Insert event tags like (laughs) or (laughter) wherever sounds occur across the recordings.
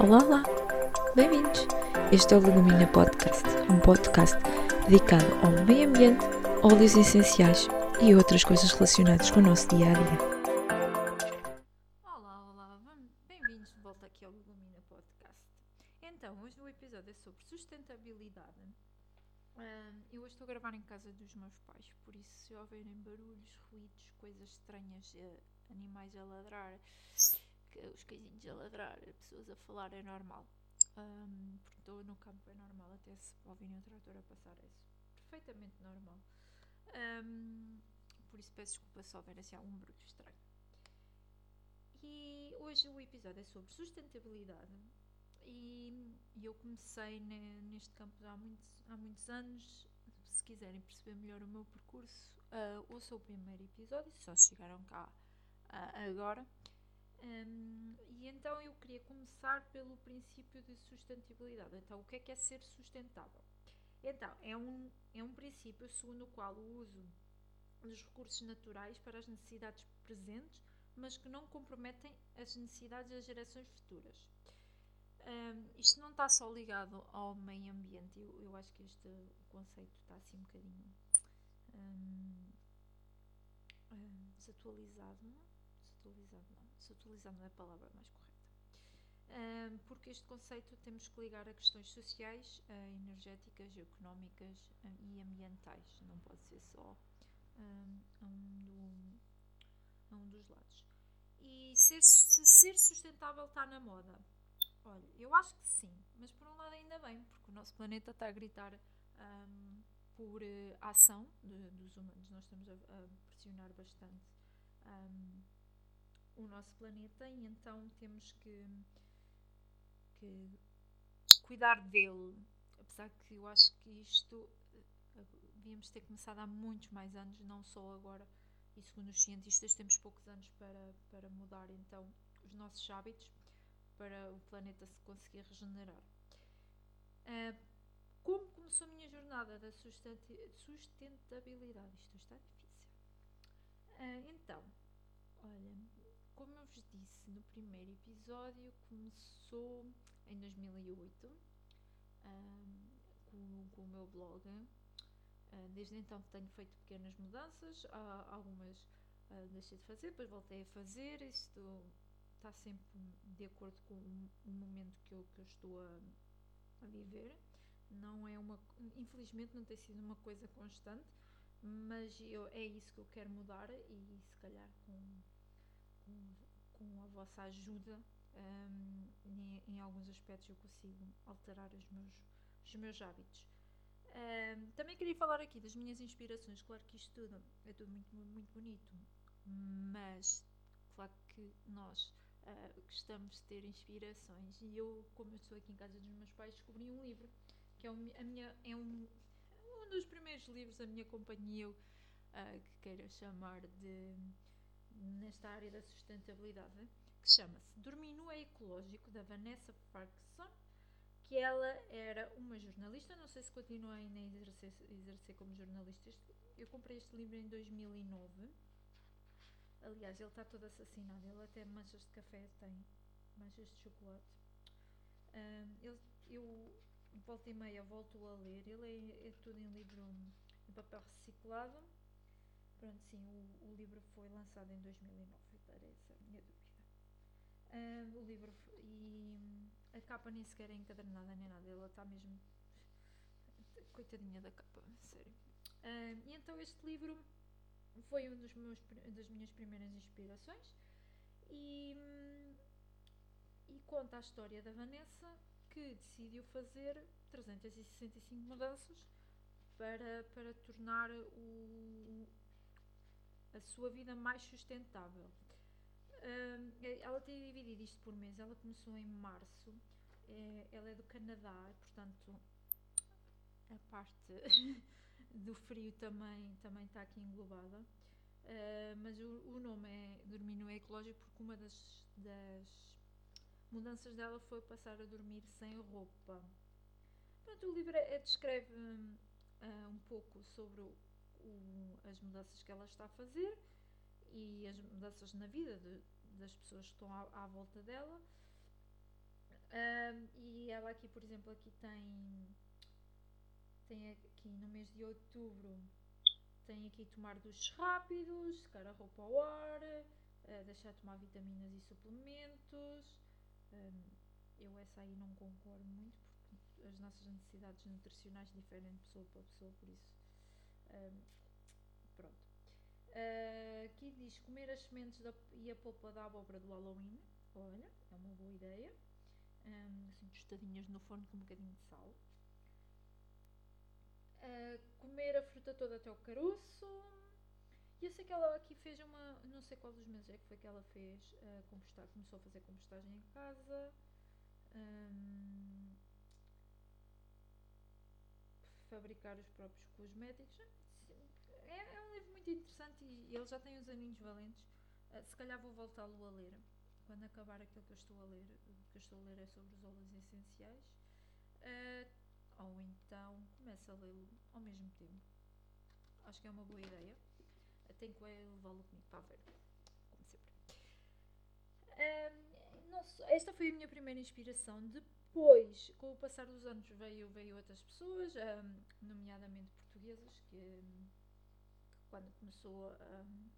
Olá, olá! Bem-vindos! Este é o Legumina Podcast, um podcast dedicado ao meio ambiente, óleos essenciais e outras coisas relacionadas com o nosso dia a dia. Olá, olá, bem-vindos de volta aqui ao Legumina Podcast. Então, hoje o episódio é sobre sustentabilidade. Eu hoje estou a gravar em casa dos meus pais, por isso, se houverem barulhos, ruídos, coisas estranhas, eh, animais a ladrar, os cãezinhos a ladrar, pessoas a falar, é normal. Ahm, porque estou no campo, é normal, até se ouvirem o trator a passar, é perfeitamente normal. Ahm, por isso, peço desculpa se houver assim algum barulho estranho. E hoje o episódio é sobre sustentabilidade. E e eu comecei ne- neste campo há muitos, há muitos anos. Se quiserem perceber melhor o meu percurso, ah, ouçam o primeiro episódio, só chegaram cá ah, agora. Hum, e então eu queria começar pelo princípio de sustentabilidade. Então, o que é que é ser sustentável? Então, é um, é um princípio segundo o qual o uso dos recursos naturais para as necessidades presentes, mas que não comprometem as necessidades das gerações futuras. Hum, isto não está só ligado ao meio ambiente, eu, eu acho que este conceito está assim um bocadinho hum, desatualizado. Desatualizado não, desatualizado não é a palavra mais correta. Hum, porque este conceito temos que ligar a questões sociais, eh, energéticas, económicas eh, e ambientais. Não pode ser só um, do- a um dos lados. E ser, se ser sustentável está na moda. Olha, eu acho que sim, mas por um lado ainda bem, porque o nosso planeta está a gritar por eh, ação de- dos humanos. Nós estamos a, a pressionar bastante o nosso planeta e então temos que, que cuidar dele. Apesar que eu acho que isto eh, devíamos ter começado há muitos mais anos, não só agora. E segundo os cientistas, temos poucos anos para, para mudar então os nossos hábitos para o planeta se conseguir regenerar. Ah, como começou a minha jornada da sustentabilidade? Isto está difícil. Ah, então, olha, como eu vos disse no primeiro episódio, começou em 2008 ah, com, com o meu blog. Ah, desde então tenho feito pequenas mudanças, algumas ah, deixei de fazer, depois voltei a fazer. Isto está sempre de acordo com o momento que eu, que eu estou a, a viver. Não é uma, infelizmente não tem sido uma coisa constante, mas eu, é isso que eu quero mudar e se calhar com, com, com a vossa ajuda hum, em, em alguns aspectos eu consigo alterar os meus, os meus hábitos. Hum, também queria falar aqui das minhas inspirações. Claro que isto tudo é tudo muito, muito bonito, mas claro que nós ah, gostamos de ter inspirações. E eu, como eu estou aqui em casa dos meus pais, descobri um livro que é, um, a minha, é um, um dos primeiros livros da minha companhia ah, que queira chamar de nesta área da sustentabilidade, que chama-se Dormir é Ecológico, da Vanessa Parkinson, que ela era uma jornalista, não sei se continua ainda a exercer, exercer como jornalista. Eu comprei este livro em 2009. Aliás, ele está todo assassinado. Ele até manchas de café tem, manchas de chocolate. Ahm, ele- eu volta e meia volto a ler. Ele é, é tudo em livro em papel reciclado. Pronto, sim, o, o livro foi lançado em 2009, para essa minha dúvida. Ahm, o livro f- e a capa nem sequer é encadernada nem nada. Ela está mesmo coitadinha da capa, sério. Ahm, e então este livro foi um dos meus, das minhas primeiras inspirações e, e conta a história da Vanessa que decidiu fazer 365 mudanças para, para tornar o, a sua vida mais sustentável. Hum, ela tem dividido isto por mês. Ela começou em março. É- ela é do Canadá, portanto, a parte (laughs) do frio também, também está aqui englobada. Uh, mas o, o nome é Dormir no Ecológico porque uma das, das mudanças dela foi passar a dormir sem roupa. Portanto, o livro é, descreve ah, um pouco sobre o- o- as mudanças que ela está a fazer e as mudanças na vida de- das pessoas que estão à, à volta dela. Um, e ela aqui, por exemplo, aqui tem tem aqui no mês de outubro tem aqui tomar duches rápidos, secar a roupa ao ar, uh, deixar de tomar vitaminas e suplementos. Um, eu essa aí não concordo muito porque as nossas necessidades nutricionais diferem de pessoa para pessoa, por isso um, pronto. Uh, aqui diz comer as sementes da, e a polpa da abóbora do Halloween. Olha, é uma boa ideia. Um, assim, tostadinhas no forno com um bocadinho de sal. Uh, comer a fruta toda até o caroço. E eu sei que ela aqui fez uma. Não sei qual dos meses é que foi que ela fez. Uh, começou a fazer compostagem em casa. Um, fabricar os próprios cosméticos. É, é, um livro muito interessante e ele já tem uns aninhos valentes. Uh, se calhar vou voltá-lo a ler quando acabar aquilo que eu estou a ler. O que eu estou a ler é sobre os óleos essenciais. Uh, ou então começa a lê-lo ao mesmo tempo. Acho que é uma boa ideia. Tenho que levá-lo comigo para ver, como sempre. Esta foi a minha primeira inspiração. Depois, com o passar dos anos, veio, veio outras pessoas, um, nomeadamente portuguesas, que, que, quando começou um,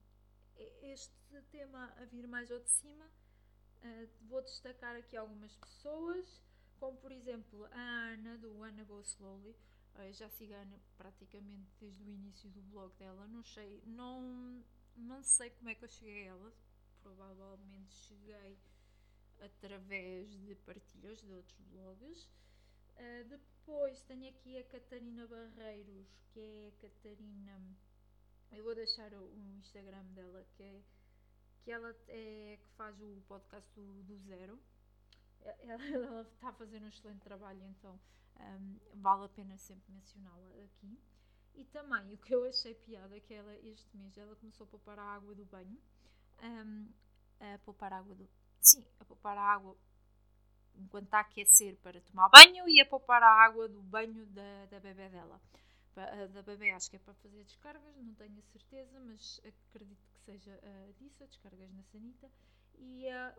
este tema a vir mais ao de cima, uh, vou destacar aqui algumas pessoas como por exemplo a Ana do Ana Go Slowly. Eu já Ana praticamente desde o início do blog dela. Não sei, não, não sei como é que eu cheguei a ela. Provavelmente cheguei através de partilhas de outros blogs. Uh, depois tenho aqui a Catarina Barreiros, que é a Catarina. Eu vou deixar o, o Instagram dela, que é que ela é que faz o podcast do, do zero (laughs) ela, está a fazer um excelente trabalho, então um, vale a pena sempre mencioná-la aqui. E também o que eu achei piada é que ela este mês ela começou a poupar a água do banho, um, a poupar a água do. Sim, a poupar a água enquanto está a aquecer para tomar banho e a poupar a água do banho da, da bebê dela. Da bebê acho que é para fazer descargas, não tenho a certeza, mas acredito que seja uh, disso, descargas na sanita e a,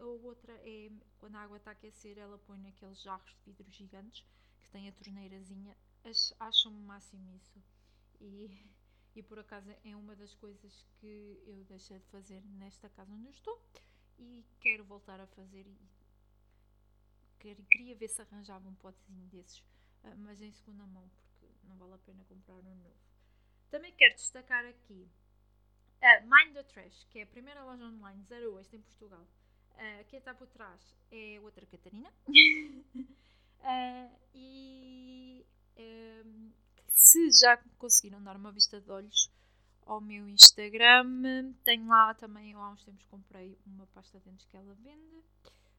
a outra é quando a água está a aquecer, ela põe naqueles jarros de vidro gigantes que tem a torneirazinha. Acham o máximo isso. E, e por acaso é uma das coisas que eu deixei de fazer nesta casa onde eu estou e quero voltar a fazer. E queria ver se arranjava um potezinho desses, ah, mas em segunda mão, porque não vale a pena comprar um novo. Também quero destacar aqui Uh, Mind the Trash, que é a primeira loja online Zero Waste em Portugal. Uh, quem está por trás é outra Catarina. uh, (laughs) e se já conseguiram dar uma vista de olhos ao meu Instagram, tenho lá também, há uns tempos comprei uma pasta de dentes que ela vende,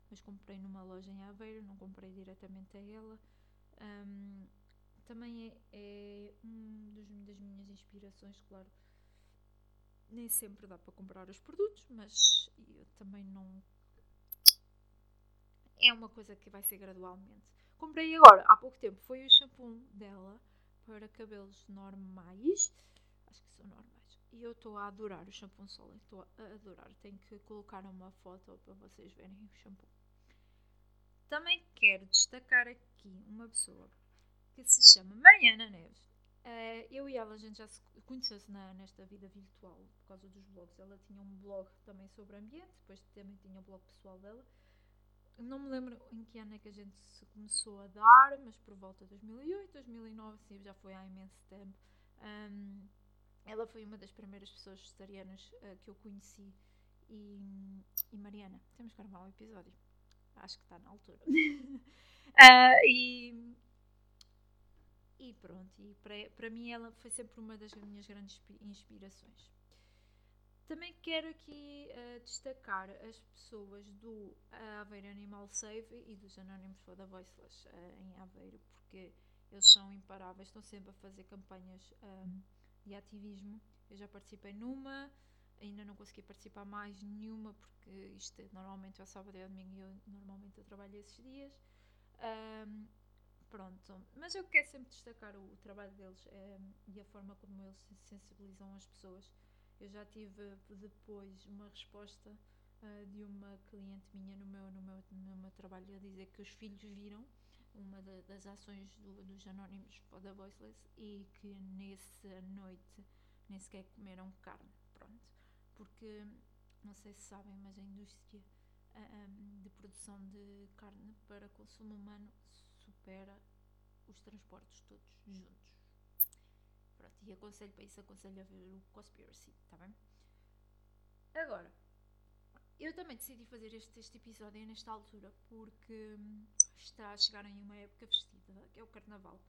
mas comprei numa loja em Aveiro, não comprei diretamente a ela. Um, também é, é um dos, das minhas inspirações, claro nem sempre dá para comprar os produtos, mas eu também não. É uma coisa que vai ser gradualmente. Comprei agora, há pouco tempo, foi o shampoo dela para cabelos normais. Acho que são normais. E eu estou a adorar o shampoo solo. Estou a adorar. Tenho que colocar uma foto para vocês verem o shampoo. Também quero destacar aqui uma pessoa que se chama Mariana Neves. Uh, eu e ela, a gente já se conheceu-se nesta vida virtual por causa dos blogs. Ela tinha um blog também sobre ambiente, depois também tinha o blog pessoal dela. Não me lembro em que ano é que a gente se começou a dar, mas por volta de 2008, 2009, sim, já foi há imenso tempo. Um, ela foi uma das primeiras pessoas vegetarianas uh, que eu conheci. E, e, Mariana, temos que gravar um episódio. Acho que está na altura. uh, (laughs) e e pronto, e para, para mim ela foi sempre uma das minhas grandes inspirações. Também quero aqui uh, destacar as pessoas do uh, Aveiro Animal Save e dos Anónimos for the Voiceless em Aveiro, porque eles são imparáveis, estão sempre a fazer campanhas um, de ativismo. Eu já participei numa, ainda não consegui participar mais nenhuma, porque isto é, normalmente é sábado e domingo e eu normalmente eu trabalho esses dias. Um, Pronto, mas eu quero sempre destacar o, o trabalho deles é, e a forma como eles sensibilizam as pessoas. Eu já tive depois uma resposta uh, de uma cliente minha no meu, no, meu, no meu trabalho a dizer que os filhos viram uma da, das ações do, dos Anónimos for the Voiceless e que nessa noite nem sequer comeram carne. Pronto. Porque, não sei se sabem, mas a indústria um, de produção de carne para consumo humano supera os transportes todos juntos. Pronto, e aconselho para isso, aconselho a ver o Conspiracy, está bem? Agora, eu também decidi fazer este, este episódio nesta altura porque hum, está a chegar em uma época festiva, que é o Carnaval.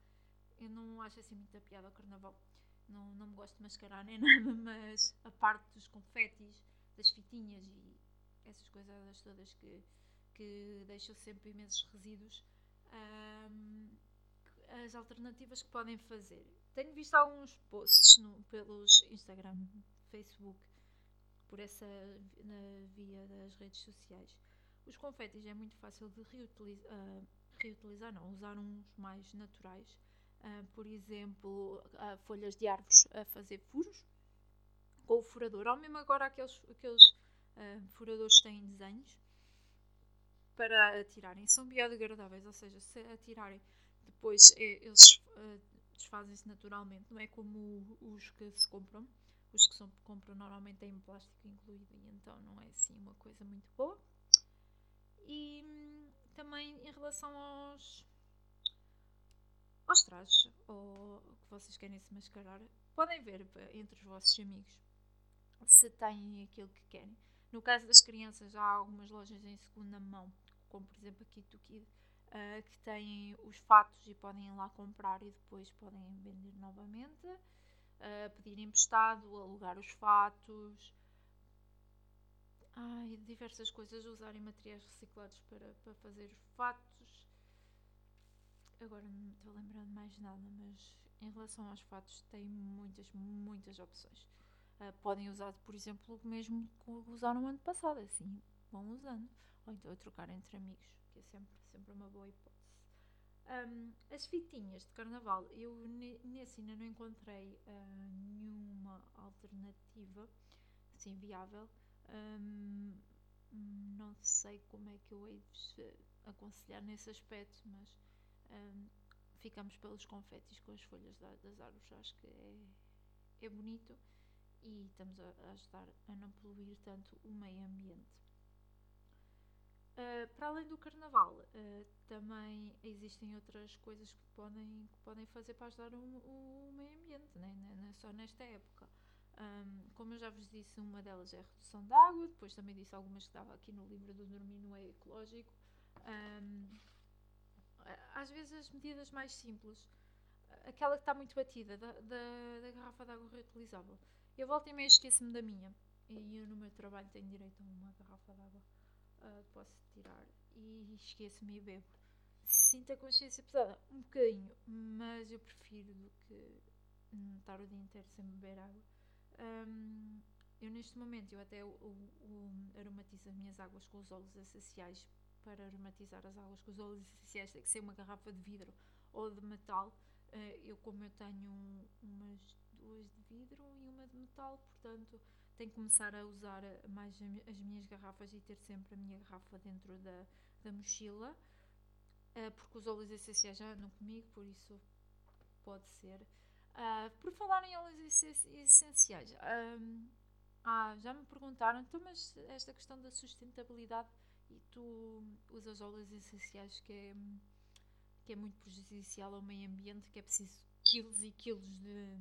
Eu não acho assim muita piada o Carnaval. Não, não me gosto de mascarar nem (laughs) nada, mas a parte dos confetes, das fitinhas e essas coisas todas que, que deixam sempre imensos resíduos, as alternativas que podem fazer. Tenho visto alguns posts no, pelos Instagram, Facebook, por essa na via das redes sociais. Os confetes é muito fácil de reutiliza, uh, reutilizar, não, usar uns mais naturais. Uh, por exemplo, uh, folhas de árvores a fazer furos com o furador, ou mesmo agora aqueles, aqueles furadores têm desenhos para atirarem, são biodegradáveis, ou seja, se atirarem depois é, eles desfazem-se naturalmente, não é como os que se compram. Os que são, compram normalmente têm plástico incluído e então não é assim uma coisa muito boa. E hum, também em relação aos, aos trajes ou que vocês querem se mascarar, podem ver entre os vossos amigos se têm aquilo que querem. No caso das crianças, há algumas lojas em segunda mão, como por exemplo aqui do Kid, uh, que têm os fatos e podem ir lá comprar e depois podem vender novamente, uh, pedir emprestado, alugar os fatos, ai, diversas coisas, usarem materiais reciclados para, para fazer fatos. Agora não estou lembrando mais nada, mas em relação aos fatos tem muitas, muitas opções. Uh, podem usar, por exemplo, o mesmo que usaram no ano passado, assim, vão usando. Ou então trocar entre amigos, que é sempre, sempre uma boa hipótese. Um, as fitinhas de carnaval, eu nesse ainda não encontrei uh, nenhuma alternativa assim, viável. Um, não sei como é que eu hei de aconselhar nesse aspecto, mas um, ficamos pelos confetes com as folhas das árvores. Acho que é, é bonito e estamos a, ajudar a não poluir tanto o meio ambiente. Uh, para além do carnaval, uh, também existem outras coisas que podem, que podem fazer para ajudar o, o meio ambiente, né? não é só nesta época. Um, como eu já vos disse, uma delas é a redução de água, depois também disse algumas que estava aqui no livro do Dormir no é Ecológico. Um, às vezes as medidas mais simples, aquela que está muito batida, da, da, da garrafa de água reutilizável. Eu volto e meio esqueço-me da minha. E eu no meu trabalho tenho direito a uma garrafa de água. Uh, posso tirar e esqueço-me e bebo. Sinto a consciência pesada, um bocadinho, mas eu prefiro do que estar o dia inteiro sem beber água. Um, eu neste momento eu até o, o, aromatizo as minhas águas com os óleos essenciais. Para aromatizar as águas com os óleos essenciais tem que ser uma garrafa de vidro ou de metal. Uh, eu como eu tenho umas duas de vidro e uma de metal, portanto tenho que começar a usar mais as minhas garrafas e ter sempre a minha garrafa dentro da, da mochila, uh, porque os óleos essenciais já andam comigo, por isso pode ser. Uh, por falar em óleos essenciais, ah, já me perguntaram, então, mas esta questão da sustentabilidade e tu usas óleos essenciais que é, que é muito prejudicial ao meio ambiente, que é preciso quilos e quilos de,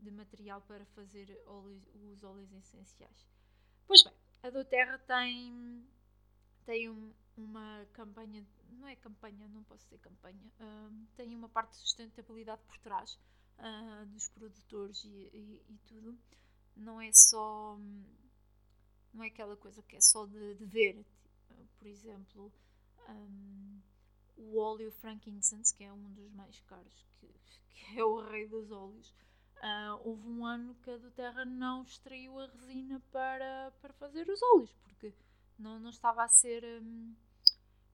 de material para fazer os óleos essenciais. Pois bem, a do Terra tem, tem um, uma campanha, não é campanha, não posso dizer campanha, tem uma parte de sustentabilidade por trás uh, dos produtores e, e, e, tudo. Não é só. Não é aquela coisa que é só de, de ver. Por exemplo, um, o óleo frankincense, que é um dos mais caros, que, que é o rei dos óleos. Uh, houve um ano que a do Terra não extraiu a resina para, para fazer os óleos, porque não, não estava a ser. Um,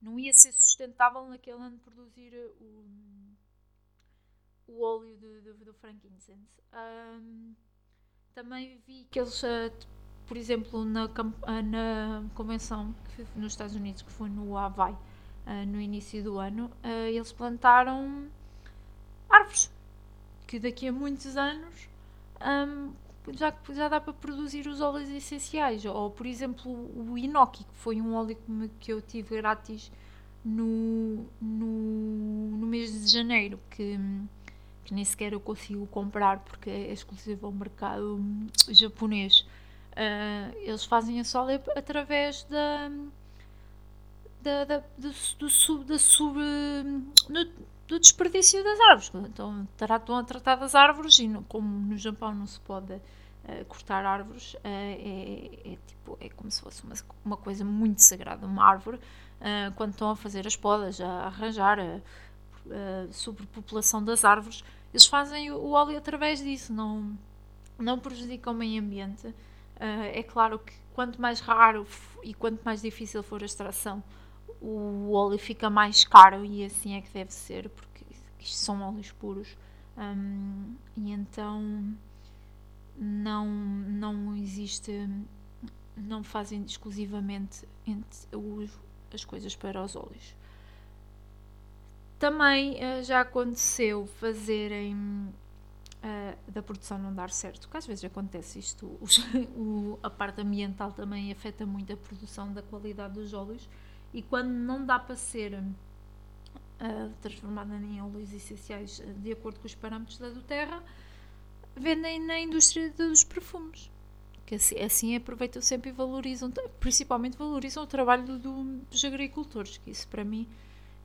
não ia ser sustentável naquele ano produzir o, o óleo do, do, do frankincense. Um, também vi que eles uh, por exemplo, na, na convenção nos Estados Unidos, que foi no Havaí, uh, no início do ano, uh, eles plantaram árvores que daqui a muitos anos um, já, já dá para produzir os óleos essenciais. Ou, por exemplo, o Inoki, que foi um óleo que, que eu tive grátis no, no, no mês de janeiro, que, que nem sequer eu consigo comprar porque é exclusivo ao mercado japonês. Uh, eles fazem a óleo através da, da, da, do, do sub, da sub, no, do desperdício das árvores. Então, tratam a tratar das árvores e, como no Japão não se pode uh, cortar árvores, uh, é, é, tipo, é como se fosse uma, uma coisa muito sagrada. Uma árvore, quando estão a fazer as podas, a arranjar a sobrepopulação das árvores, eles fazem o, óleo através disso, não, não prejudicam o meio ambiente. é claro que quanto mais raro e quanto mais difícil for a extração, o óleo fica mais caro e assim é que deve ser, porque isto são óleos puros. Um, e então não, não existe, não fazem exclusivamente os, as coisas para os óleos. Também uh, já aconteceu fazerem uh, da produção não dar certo, que às vezes acontece isto, o, (laughs) a parte ambiental também afeta muito a produção da qualidade dos óleos e quando não dá para ser uh, transformada em óleos essenciais de acordo com os parâmetros da do terra, vendem na indústria dos perfumes. Que assim, assim aproveitam sempre e valorizam, principalmente valorizam o trabalho do, dos agricultores, que isso para mim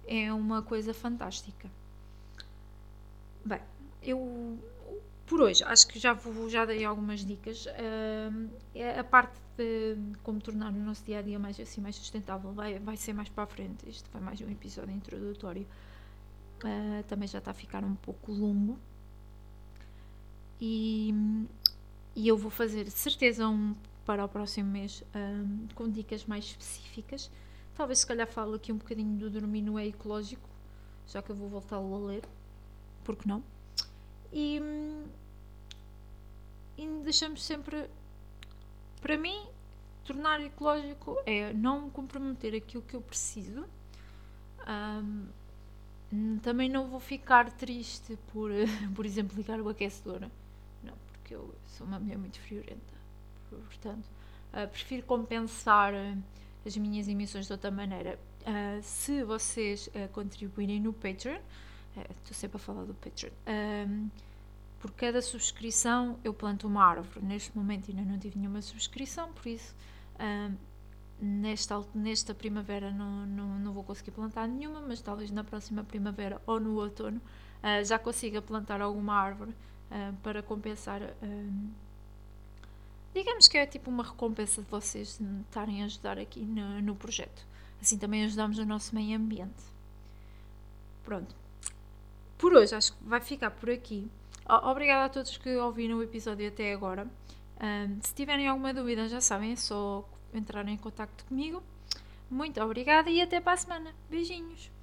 é uma coisa fantástica. Bem, eu por hoje acho que já, vou, já dei algumas dicas. Uh, a parte de como tornar o nosso dia a dia mais assim mais sustentável vai, vai ser mais para a frente. Este foi mais um episódio introdutório. Uh, também já está a ficar um pouco longo. E, e eu vou fazer certeza um para o próximo mês um, com dicas mais específicas. Talvez se calhar falo aqui um bocadinho do dormir no é ecológico, já que eu vou voltá-lo a ler. Porque não? E, e deixamos sempre. Para mim, tornar ecológico é não comprometer aquilo que eu preciso. Um, também não vou ficar triste por, (laughs) por exemplo, ligar o aquecedor. Não, porque eu sou uma mulher muito friorenta. Portanto, uh, prefiro compensar as minhas emissões de outra maneira. Uh, se vocês uh, contribuírem no Patreon, estou sempre a falar do Patreon. Por cada subscrição eu planto uma árvore. Neste momento ainda não tive nenhuma subscrição, por isso nesta, nesta primavera não, não, não vou conseguir plantar nenhuma, mas talvez na próxima primavera ou no outono uh, já consiga plantar alguma árvore uh, para compensar. Um, digamos que é tipo uma recompensa de vocês estarem a ajudar aqui no, no projeto. Assim também ajudamos o nosso meio ambiente. Pronto. Por hoje acho que vai ficar por aqui. Obrigada a todos que ouviram o episódio até agora. Um, se tiverem alguma dúvida, já sabem, é só entrar em contato comigo. Muito obrigada e até para a semana. Beijinhos!